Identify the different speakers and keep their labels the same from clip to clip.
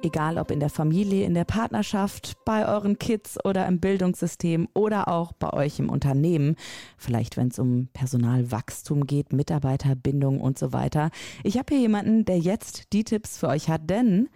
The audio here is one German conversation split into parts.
Speaker 1: Egal ob in der Familie, in der Partnerschaft, bei euren Kids oder im Bildungssystem oder auch bei euch im Unternehmen. Vielleicht, wenn es um Personalwachstum geht, Mitarbeiterbindung und so weiter. Ich habe hier jemanden, der jetzt die Tipps für euch hat, denn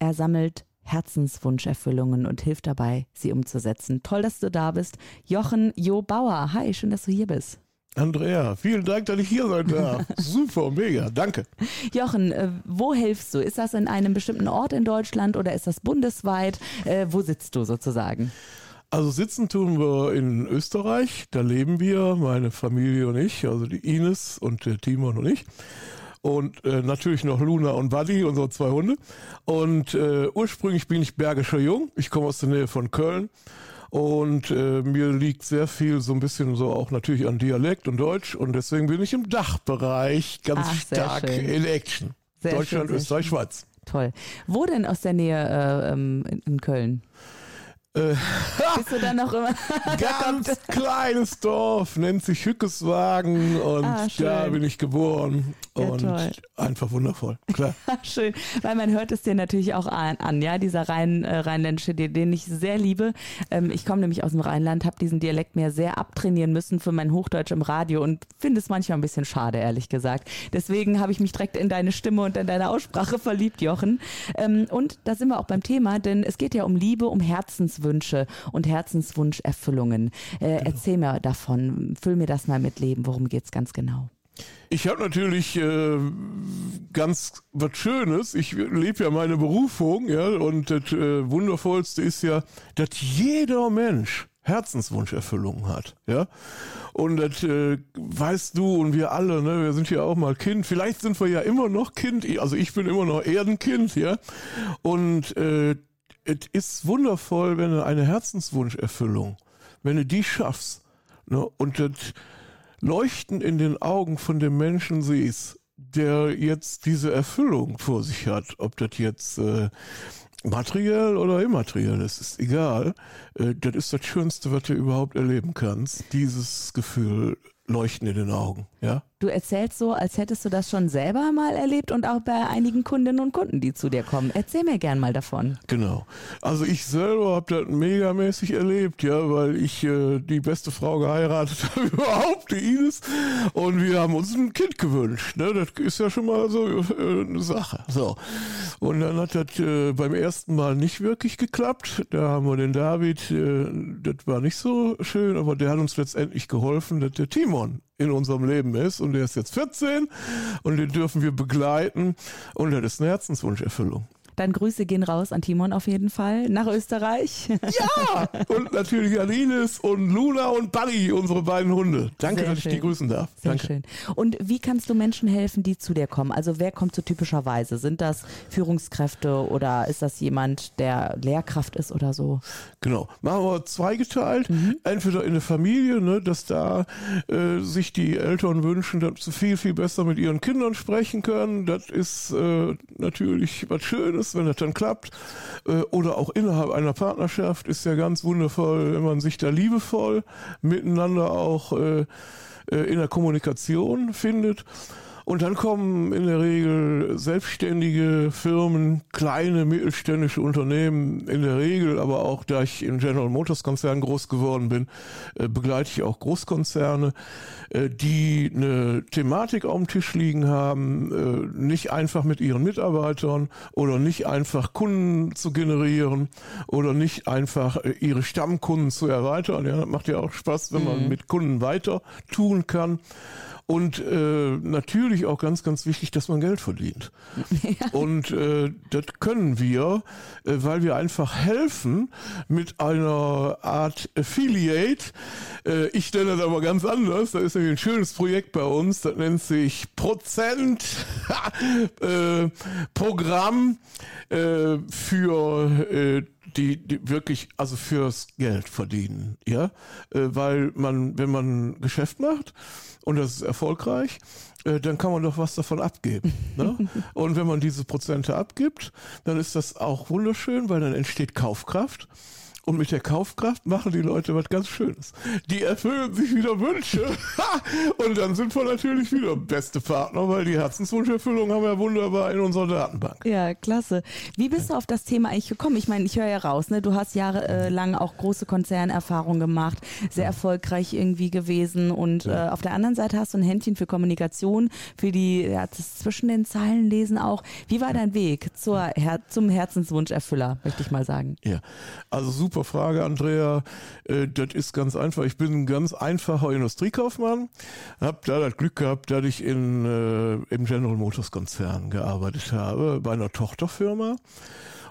Speaker 1: er sammelt Herzenswunscherfüllungen und hilft dabei, sie umzusetzen. Toll, dass du da bist. Jochen Jo Bauer. Hi, schön, dass du hier bist.
Speaker 2: Andrea, vielen Dank, dass ich hier sein darf. Super, mega, danke.
Speaker 1: Jochen, äh, wo hilfst du? Ist das in einem bestimmten Ort in Deutschland oder ist das bundesweit? Äh, wo sitzt du sozusagen?
Speaker 2: Also sitzen tun wir in Österreich, da leben wir, meine Familie und ich, also die Ines und der Timon und ich. Und äh, natürlich noch Luna und Buddy, unsere zwei Hunde. Und äh, ursprünglich bin ich bergischer Jung. Ich komme aus der Nähe von Köln. Und äh, mir liegt sehr viel so ein bisschen so auch natürlich an Dialekt und Deutsch. Und deswegen bin ich im Dachbereich ganz Ach, stark schön. in Action. Sehr Deutschland, schön, Österreich. Schweiz.
Speaker 1: Toll. Wo denn aus der Nähe äh, ähm, in Köln?
Speaker 2: Äh, Bist du dann noch immer? ganz kleines Dorf, nennt sich Hückeswagen und ah, da bin ich geboren. Ja, und toll. einfach wundervoll, klar.
Speaker 1: schön, weil man hört es dir natürlich auch an, an ja, dieser Rhein, äh, rheinländische, den ich sehr liebe. Ähm, ich komme nämlich aus dem Rheinland, habe diesen Dialekt mir sehr abtrainieren müssen für mein Hochdeutsch im Radio und finde es manchmal ein bisschen schade, ehrlich gesagt. Deswegen habe ich mich direkt in deine Stimme und in deine Aussprache verliebt, Jochen. Ähm, und da sind wir auch beim Thema, denn es geht ja um Liebe, um Herzenswünsche und Herzenswunscherfüllungen. Äh, genau. Erzähl mir davon, füll mir das mal mit Leben, worum geht's ganz genau?
Speaker 2: Ich habe natürlich äh, ganz was Schönes. Ich lebe ja meine Berufung, ja, und das äh, Wundervollste ist ja, dass jeder Mensch Herzenswunscherfüllung hat, ja. Und das äh, weißt du und wir alle, ne, wir sind ja auch mal Kind. Vielleicht sind wir ja immer noch Kind, also ich bin immer noch Erdenkind, ja. Und äh, es ist wundervoll, wenn du eine Herzenswunscherfüllung, wenn du die schaffst, ne, und das Leuchten in den Augen von dem Menschen siehst, der jetzt diese Erfüllung vor sich hat, ob das jetzt äh, materiell oder immateriell ist, ist egal. Äh, das ist das Schönste, was du überhaupt erleben kannst. Dieses Gefühl Leuchten in den Augen, ja.
Speaker 1: Du erzählst so, als hättest du das schon selber mal erlebt und auch bei einigen Kundinnen und Kunden, die zu dir kommen. Erzähl mir gern mal davon.
Speaker 2: Genau. Also ich selber habe das megamäßig erlebt, ja, weil ich äh, die beste Frau geheiratet habe überhaupt, die Ines. Und wir haben uns ein Kind gewünscht. Ne? Das ist ja schon mal so äh, eine Sache. So. Und dann hat das äh, beim ersten Mal nicht wirklich geklappt. Da haben wir den David, äh, das war nicht so schön, aber der hat uns letztendlich geholfen, dass der Timon in unserem Leben ist und der ist jetzt 14 und den dürfen wir begleiten und das ist eine Herzenswunscherfüllung.
Speaker 1: Dann Grüße gehen raus an Timon auf jeden Fall nach Österreich.
Speaker 2: Ja, und natürlich an Ines und Luna und Buddy, unsere beiden Hunde. Danke, Sehr dass schön. ich die grüßen darf.
Speaker 1: Sehr
Speaker 2: Danke.
Speaker 1: schön. Und wie kannst du Menschen helfen, die zu dir kommen? Also wer kommt so typischerweise? Sind das Führungskräfte oder ist das jemand, der Lehrkraft ist oder so?
Speaker 2: Genau. Machen wir zweigeteilt. Mhm. Entweder in der Familie, ne, dass da äh, sich die Eltern wünschen, dass sie viel, viel besser mit ihren Kindern sprechen können. Das ist äh, natürlich was Schönes ist, wenn das dann klappt. Äh, oder auch innerhalb einer Partnerschaft ist ja ganz wundervoll, wenn man sich da liebevoll miteinander auch äh, äh, in der Kommunikation findet. Und dann kommen in der Regel selbstständige Firmen, kleine mittelständische Unternehmen, in der Regel, aber auch da ich in General Motors Konzern groß geworden bin, äh, begleite ich auch Großkonzerne, äh, die eine Thematik auf dem Tisch liegen haben, äh, nicht einfach mit ihren Mitarbeitern oder nicht einfach Kunden zu generieren oder nicht einfach ihre Stammkunden zu erweitern. Ja, das macht ja auch Spaß, wenn man mhm. mit Kunden weiter tun kann und äh, natürlich auch ganz, ganz wichtig, dass man Geld verdient. Ja. Und äh, das können wir, äh, weil wir einfach helfen mit einer Art Affiliate. Äh, ich stelle das aber ganz anders. Da ist nämlich ein schönes Projekt bei uns, das nennt sich Prozent äh, Programm äh, für äh, die, die wirklich also fürs Geld verdienen, ja, äh, weil man, wenn man Geschäft macht und das ist erfolgreich, äh, dann kann man doch was davon abgeben. Ne? Und wenn man diese Prozente abgibt, dann ist das auch wunderschön, weil dann entsteht Kaufkraft. Und mit der Kaufkraft machen die Leute was ganz Schönes. Die erfüllen sich wieder Wünsche. und dann sind wir natürlich wieder beste Partner, weil die Herzenswunscherfüllung haben wir wunderbar in unserer Datenbank.
Speaker 1: Ja, klasse. Wie bist du auf das Thema eigentlich gekommen? Ich meine, ich höre ja raus, ne? Du hast jahrelang auch große Konzernerfahrungen gemacht, sehr erfolgreich irgendwie gewesen. Und ja. äh, auf der anderen Seite hast du ein Händchen für Kommunikation, für die, ja, das zwischen den Zeilen lesen auch. Wie war dein Weg zur Her zum Herzenswunscherfüller, möchte ich mal sagen?
Speaker 2: Ja, also super super Frage, Andrea. Äh, das ist ganz einfach. Ich bin ein ganz einfacher Industriekaufmann. Hab da das Glück gehabt, dass ich in, äh, im General Motors Konzern gearbeitet habe, bei einer Tochterfirma.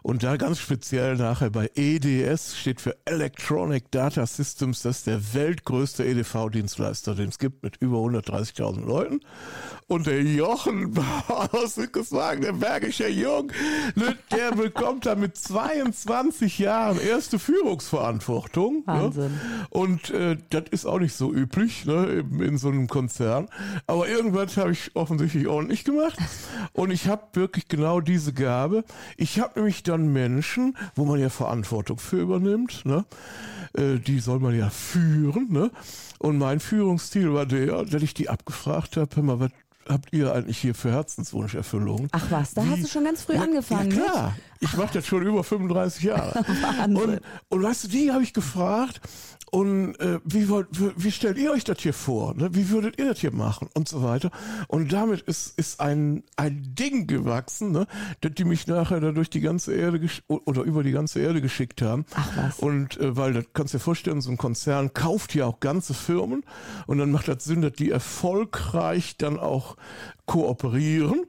Speaker 2: Und da ganz speziell nachher bei EDS steht für Electronic Data Systems. Das ist der weltgrößte EDV-Dienstleister, den es gibt mit über 130.000 Leuten. Und der Jochen aus Sickeswagen, der bergische Jung, ne, der bekommt da mit 22 Jahren erste Führungsverantwortung.
Speaker 1: Ne? Wahnsinn.
Speaker 2: Ne? Und äh, das ist auch nicht so üblich ne, in so einem Konzern. Aber irgendwas habe ich offensichtlich ordentlich gemacht. Und ich habe wirklich genau diese Gabe. Ich habe nämlich dann Menschen, wo man ja Verantwortung für übernimmt, ne? Äh, die soll man ja führen. Ne? Und mein Führungsstil war der, dass ich die abgefragt habe, hör mal, was habt ihr eigentlich hier für Herzenswunscherfüllung?
Speaker 1: Ach was, da Wie, hast du schon ganz früh
Speaker 2: ja,
Speaker 1: angefangen.
Speaker 2: Ja klar, ich mache das schon über 35 Jahre. Und, und weißt du, die habe ich gefragt, und äh, wie, wollt, wie stellt ihr euch das hier vor? Ne? Wie würdet ihr das hier machen? Und so weiter. Und damit ist, ist ein, ein Ding gewachsen, ne? dass die mich nachher da durch die ganze Erde oder über die ganze Erde geschickt haben.
Speaker 1: Ach was.
Speaker 2: Und äh, weil das kannst du dir vorstellen, so ein Konzern kauft ja auch ganze Firmen und dann macht das Sinn, dass die erfolgreich dann auch kooperieren.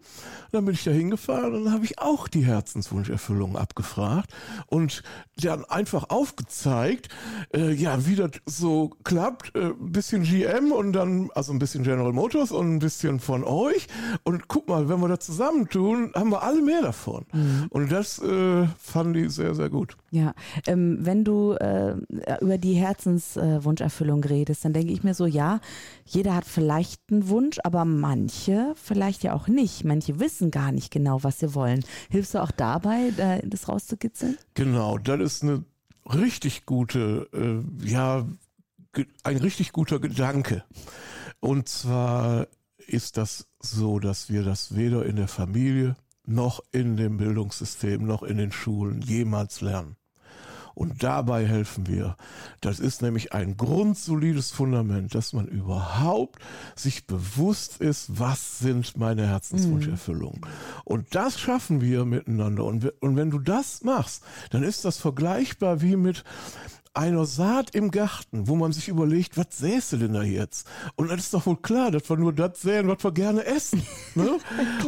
Speaker 2: Dann bin ich da hingefahren und dann habe ich auch die Herzenswunscherfüllung abgefragt und dann einfach aufgezeigt, äh, ja, wie das so klappt. Äh, ein bisschen GM und dann, also ein bisschen General Motors und ein bisschen von euch. Und guck mal, wenn wir das zusammentun, haben wir alle mehr davon. Mhm. Und das äh, fanden die sehr, sehr gut.
Speaker 1: Ja, ähm, wenn du äh, über die Herzenswunscherfüllung redest, dann denke ich mir so, ja, jeder hat vielleicht einen Wunsch, aber manche vielleicht ja auch nicht. Manche wissen gar nicht genau, was sie wollen. Hilfst du auch dabei, das rauszukitzeln?
Speaker 2: Genau, das ist eine richtig gute, äh, ja, ein richtig guter Gedanke. Und zwar ist das so, dass wir das weder in der Familie noch in dem Bildungssystem noch in den Schulen jemals lernen. Und dabei helfen wir. Das ist nämlich ein grundsolides Fundament, dass man überhaupt sich bewusst ist, was sind meine Herzenswunscherfüllungen. Mhm. Und das schaffen wir miteinander. Und, und wenn du das machst, dann ist das vergleichbar wie mit einer Saat im Garten, wo man sich überlegt, was du denn da jetzt? Und dann ist doch wohl klar, dass wir nur das säen, was wir gerne essen. Ne?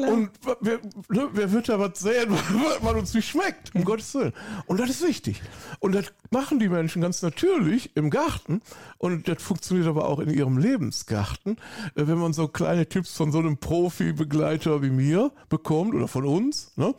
Speaker 2: Und wer, ne, wer wird da was säen, was uns nicht schmeckt, um Gottes Willen. Und das ist wichtig. Und das machen die Menschen ganz natürlich im Garten. Und das funktioniert aber auch in ihrem Lebensgarten. Äh, wenn man so kleine Tipps von so einem Profi-Begleiter wie mir bekommt oder von uns, ne?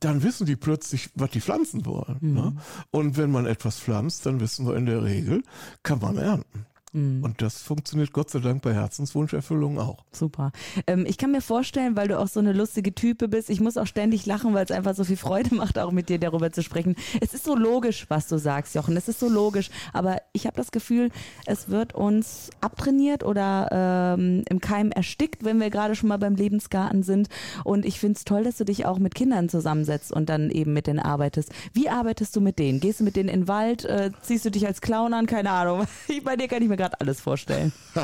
Speaker 2: Dann wissen die plötzlich, was die pflanzen wollen. Ne? Mhm. Ne? Und wenn man etwas pflanzt, dann wissen wir in der Regel, kann man ernten. Mhm. Und das funktioniert Gott sei Dank bei Herzenswunscherfüllung auch.
Speaker 1: Super. Ähm, ich kann mir vorstellen, weil du auch so eine lustige Type bist, ich muss auch ständig lachen, weil es einfach so viel Freude macht, auch mit dir darüber zu sprechen. Es ist so logisch, was du sagst, Jochen. Es ist so logisch. Aber ich habe das Gefühl, es wird uns abtrainiert oder ähm, im Keim erstickt, wenn wir gerade schon mal beim Lebensgarten sind. Und ich finde es toll, dass du dich auch mit Kindern zusammensetzt und dann eben mit denen arbeitest. Wie arbeitest du mit denen? Gehst du mit denen in den Wald? Äh, ziehst du dich als Clown an? Keine Ahnung. Bei dir kann ich mir gerade alles vorstellen.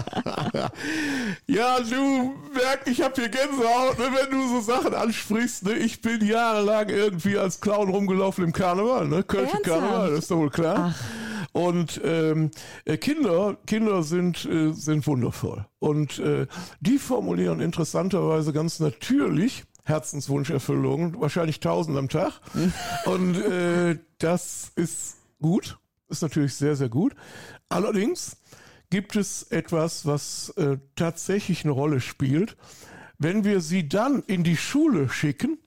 Speaker 2: ja, du merkst, ich habe hier Gänsehaut, ne, wenn du so Sachen ansprichst. Ne? Ich bin jahrelang irgendwie als Clown rumgelaufen im Karneval, ne? Kölsche Karneval, das ist doch wohl klar. Ach. Und ähm, äh, Kinder, Kinder sind, äh, sind wundervoll. Und äh, die formulieren interessanterweise ganz natürlich Herzenswunscherfüllungen, wahrscheinlich tausend am Tag. Und äh, das ist gut, ist natürlich sehr, sehr gut. Allerdings gibt es etwas, was äh, tatsächlich eine Rolle spielt. Wenn wir sie dann in die Schule schicken,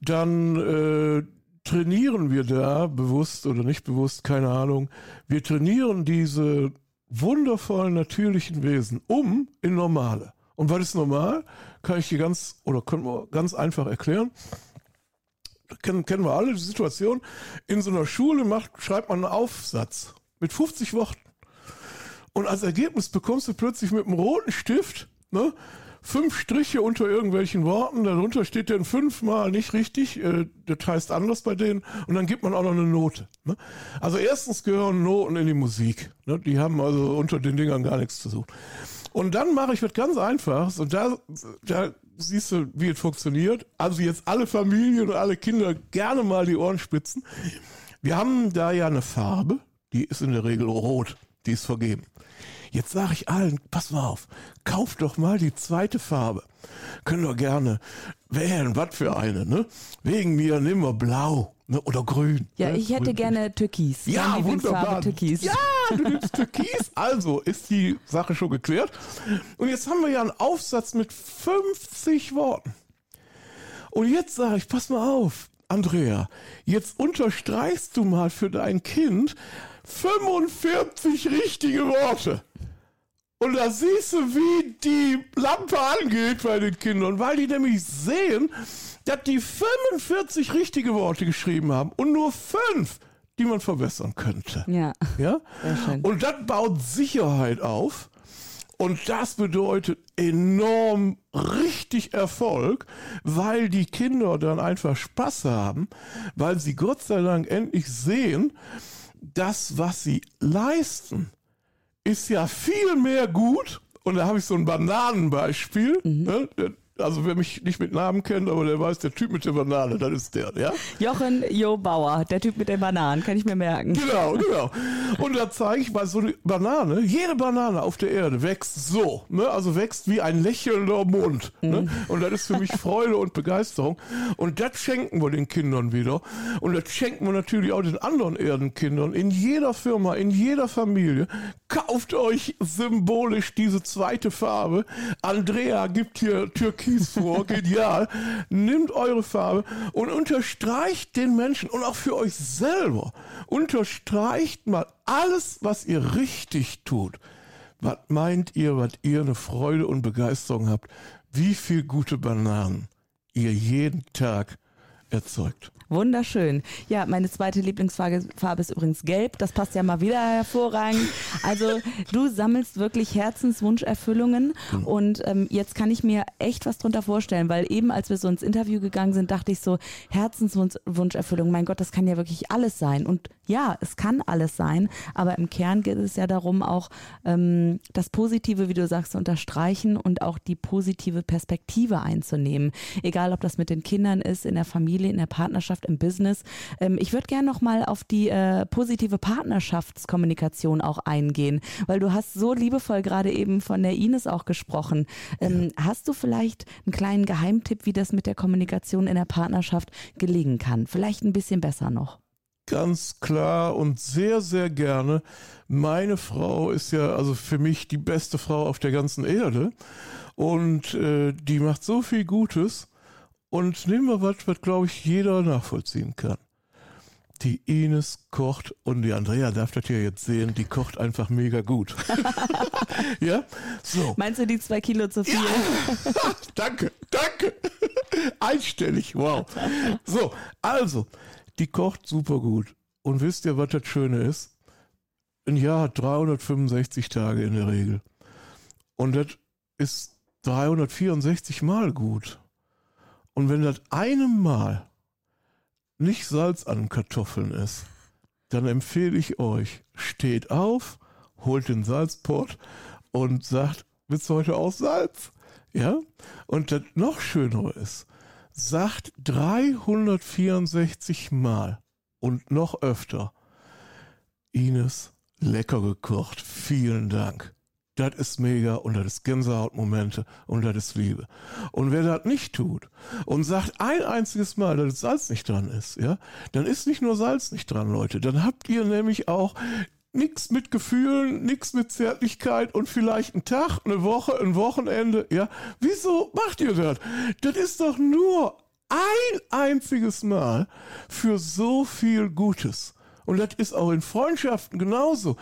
Speaker 2: dann, äh, trainieren wir da, bewusst oder nicht bewusst, keine Ahnung, wir trainieren diese wundervollen natürlichen Wesen um in normale. Und was ist normal? Kann ich dir ganz oder können wir ganz einfach erklären. Kennen, kennen wir alle die Situation. In so einer Schule macht, schreibt man einen Aufsatz mit 50 Worten. Und als Ergebnis bekommst du plötzlich mit einem roten Stift ne, fünf Striche unter irgendwelchen Worten, darunter steht dann fünfmal nicht richtig, äh, das heißt anders bei denen, und dann gibt man auch noch eine Note. Ne? Also erstens gehören Noten in die Musik. Ne? Die haben also unter den Dingern gar nichts zu suchen. Und dann mache ich was ganz Einfaches und da, da siehst du, wie es funktioniert. Also jetzt alle Familien und alle Kinder gerne mal die Ohren spitzen. Wir haben da ja eine Farbe, die ist in der Regel rot, die ist vergeben. Jetzt sage ich allen, pass mal auf, kauft doch mal die zweite Farbe. Können wir gerne wählen, was für eine, ne? Wegen mir nehmen wir blau ne? oder grün.
Speaker 1: Ja,
Speaker 2: ne?
Speaker 1: ich hätte
Speaker 2: Grün.
Speaker 1: gerne Türkis.
Speaker 2: Ja,
Speaker 1: Lieblingsfarbe
Speaker 2: wunderbar.
Speaker 1: Türkis.
Speaker 2: Ja, du nimmst Türkis. Also ist die Sache schon geklärt. Und jetzt haben wir ja einen Aufsatz mit 50 Worten. Und jetzt sage ich, pass mal auf, Andrea, jetzt unterstreichst du mal für dein Kind 45 richtige Worte. Und da siehst du, wie die Lampe angeht bei den Kindern, weil die nämlich sehen, dass die 45 richtige Worte geschrieben haben und nur fünf, die man verbessern könnte.
Speaker 1: Ja.
Speaker 2: Ja? Und das baut Sicherheit auf. Und das bedeutet enorm richtig Erfolg, weil die Kinder dann einfach Spaß haben, weil sie Gott sei Dank endlich sehen, das, was sie leisten, ist ja viel mehr gut. Und da habe ich so ein Bananenbeispiel. Ne? Also wer mich nicht mit Namen kennt, aber der weiß, der Typ mit der Banane, das ist der, ja?
Speaker 1: Jochen Jo Bauer, der Typ mit den Bananen, kann ich mir merken.
Speaker 2: Genau, genau. Und da zeige ich mal so eine Banane. Jede Banane auf der Erde wächst so. Ne? Also wächst wie ein lächelnder Mund. Ne? Und das ist für mich Freude und Begeisterung. Und das schenken wir den Kindern wieder. Und das schenken wir natürlich auch den anderen Erdenkindern. In jeder Firma, in jeder Familie. Kauft euch symbolisch diese zweite Farbe. Andrea gibt hier Türkis vor. Genial. Nimmt eure Farbe und unterstreicht den Menschen und auch für euch selber. Unterstreicht mal alles, was ihr richtig tut. Was meint ihr, was ihr eine Freude und Begeisterung habt? Wie viel gute Bananen ihr jeden Tag erzeugt?
Speaker 1: Wunderschön. Ja, meine zweite Lieblingsfarbe Farbe ist übrigens gelb. Das passt ja mal wieder hervorragend. Also du sammelst wirklich Herzenswunscherfüllungen und ähm, jetzt kann ich mir echt was drunter vorstellen, weil eben als wir so ins Interview gegangen sind, dachte ich so, Herzenswunscherfüllung, mein Gott, das kann ja wirklich alles sein. Und ja, es kann alles sein, aber im Kern geht es ja darum, auch ähm, das Positive, wie du sagst, zu unterstreichen und auch die positive Perspektive einzunehmen. Egal, ob das mit den Kindern ist, in der Familie, in der Partnerschaft, im Business. Ähm, ich würde gerne noch mal auf die äh, positive Partnerschaftskommunikation auch eingehen, weil du hast so liebevoll gerade eben von der Ines auch gesprochen. Ähm, Hast du vielleicht einen kleinen Geheimtipp, wie das mit der Kommunikation in der Partnerschaft gelingen kann? Vielleicht ein bisschen besser noch.
Speaker 2: Ganz klar und sehr, sehr gerne. Meine Frau ist ja also für mich die beste Frau auf der ganzen Erde. Und äh, die macht so viel Gutes. Und nehmen wir was, was glaube ich jeder nachvollziehen kann. Die Ines kocht und die Andrea darf das ja jetzt sehen, die kocht einfach mega gut. ja? So.
Speaker 1: Meinst du die zwei Kilo zu viel?
Speaker 2: danke, danke. Einstellig, wow. So, also, die kocht super gut. Und wisst ihr, was das Schöne ist? Ein Jahr hat 365 Tage in der Regel. Und das ist 364 Mal gut. Und wenn das einem Mal nicht Salz an Kartoffeln ist, dann empfehle ich euch, steht auf, holt den Salzpott und sagt, willst du heute auch Salz? Ja? Und das noch Schönere ist, sagt 364 Mal und noch öfter, Ines, lecker gekocht, vielen Dank. Das ist mega und das ist Gänsehautmomente und das ist Liebe. Und wer das nicht tut und sagt ein einziges Mal, dass das Salz nicht dran ist, ja, dann ist nicht nur Salz nicht dran, Leute. Dann habt ihr nämlich auch nichts mit Gefühlen, nichts mit Zärtlichkeit und vielleicht einen Tag, eine Woche, ein Wochenende, ja. Wieso macht ihr das? Das ist doch nur ein einziges Mal für so viel Gutes. Und das ist auch in Freundschaften genauso.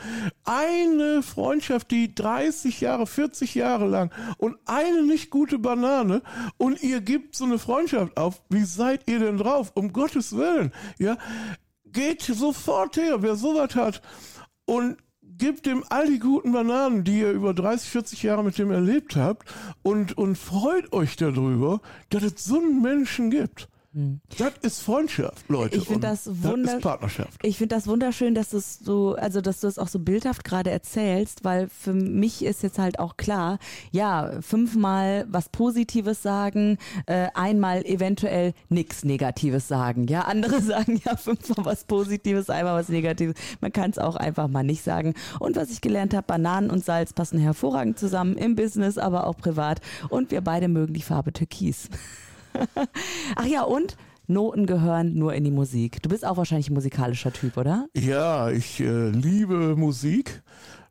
Speaker 2: Eine Freundschaft, die 30 Jahre, 40 Jahre lang und eine nicht gute Banane und ihr gebt so eine Freundschaft auf. Wie seid ihr denn drauf? Um Gottes Willen. Ja, geht sofort her, wer sowas hat und gebt ihm all die guten Bananen, die ihr über 30, 40 Jahre mit dem erlebt habt und, und freut euch darüber, dass es so einen Menschen gibt. Hm. Das ist Freundschaft, Leute.
Speaker 1: Ich finde das,
Speaker 2: das Partnerschaft.
Speaker 1: Ich finde das wunderschön, dass du es so, also dass du es auch so bildhaft gerade erzählst, weil für mich ist jetzt halt auch klar, ja, fünfmal was Positives sagen, äh, einmal eventuell nichts Negatives sagen. Ja, andere sagen ja fünfmal was Positives, einmal was Negatives. Man kann es auch einfach mal nicht sagen. Und was ich gelernt habe, Bananen und Salz passen hervorragend zusammen im Business, aber auch privat. Und wir beide mögen die Farbe Türkis. Ach ja, und Noten gehören nur in die Musik. Du bist auch wahrscheinlich ein musikalischer Typ, oder?
Speaker 2: Ja, ich äh, liebe Musik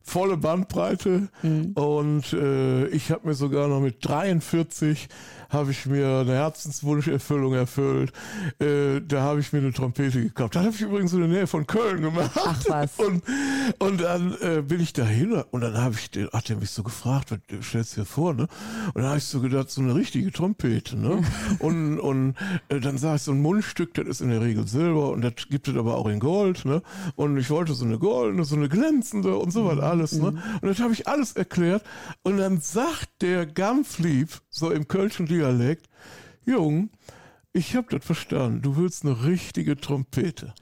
Speaker 2: volle Bandbreite mhm. und äh, ich habe mir sogar noch mit 43 habe ich mir eine Herzenswunscherfüllung erfüllt. Äh, da habe ich mir eine Trompete gekauft. Das habe ich übrigens in der Nähe von Köln gemacht.
Speaker 1: Ach was.
Speaker 2: Und, und dann äh, bin ich dahin und dann habe ich, den, hat er mich so gefragt, was stellst du dir vor, ne? Und dann habe ich so gedacht, so eine richtige Trompete, ne? und und äh, dann sah ich so ein Mundstück, das ist in der Regel Silber und das gibt es aber auch in Gold, ne? Und ich wollte so eine goldene, so eine glänzende und so mhm. Alles, ne? Mhm. Und das habe ich alles erklärt und dann sagt der Gampflieb so im kölschen Dialekt, Jung, ich hab das verstanden, du willst eine richtige Trompete.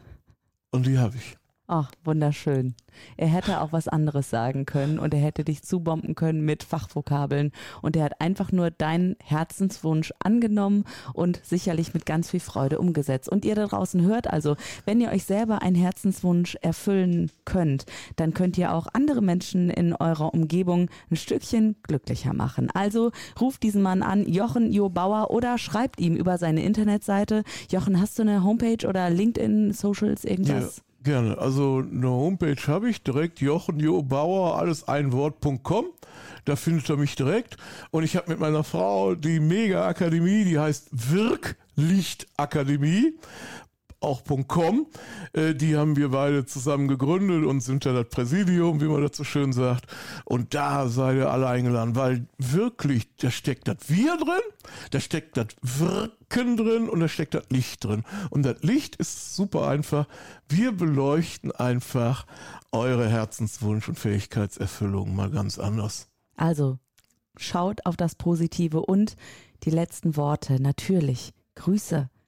Speaker 2: Und die habe ich.
Speaker 1: Ach, wunderschön. Er hätte auch was anderes sagen können und er hätte dich zubomben können mit Fachvokabeln und er hat einfach nur deinen Herzenswunsch angenommen und sicherlich mit ganz viel Freude umgesetzt. Und ihr da draußen hört also, wenn ihr euch selber einen Herzenswunsch erfüllen könnt, dann könnt ihr auch andere Menschen in eurer Umgebung ein Stückchen glücklicher machen. Also ruft diesen Mann an, Jochen Jo Bauer oder schreibt ihm über seine Internetseite. Jochen, hast du eine Homepage oder LinkedIn, Socials, irgendwas?
Speaker 2: Ja. Gerne. Also eine Homepage habe ich direkt, Jochen Jo Bauer, alles ein Wort.com. Da findet er mich direkt. Und ich habe mit meiner Frau die Mega-Akademie, die heißt Wirklichtakademie auch .com. Äh, die haben wir beide zusammen gegründet und sind ja das Präsidium, wie man das so schön sagt. Und da seid ihr alle eingeladen, weil wirklich, da steckt das Wir drin, da steckt das Wirken drin und da steckt das Licht drin. Und das Licht ist super einfach. Wir beleuchten einfach eure Herzenswunsch und Fähigkeitserfüllung mal ganz anders.
Speaker 1: Also, schaut auf das Positive und die letzten Worte. Natürlich. Grüße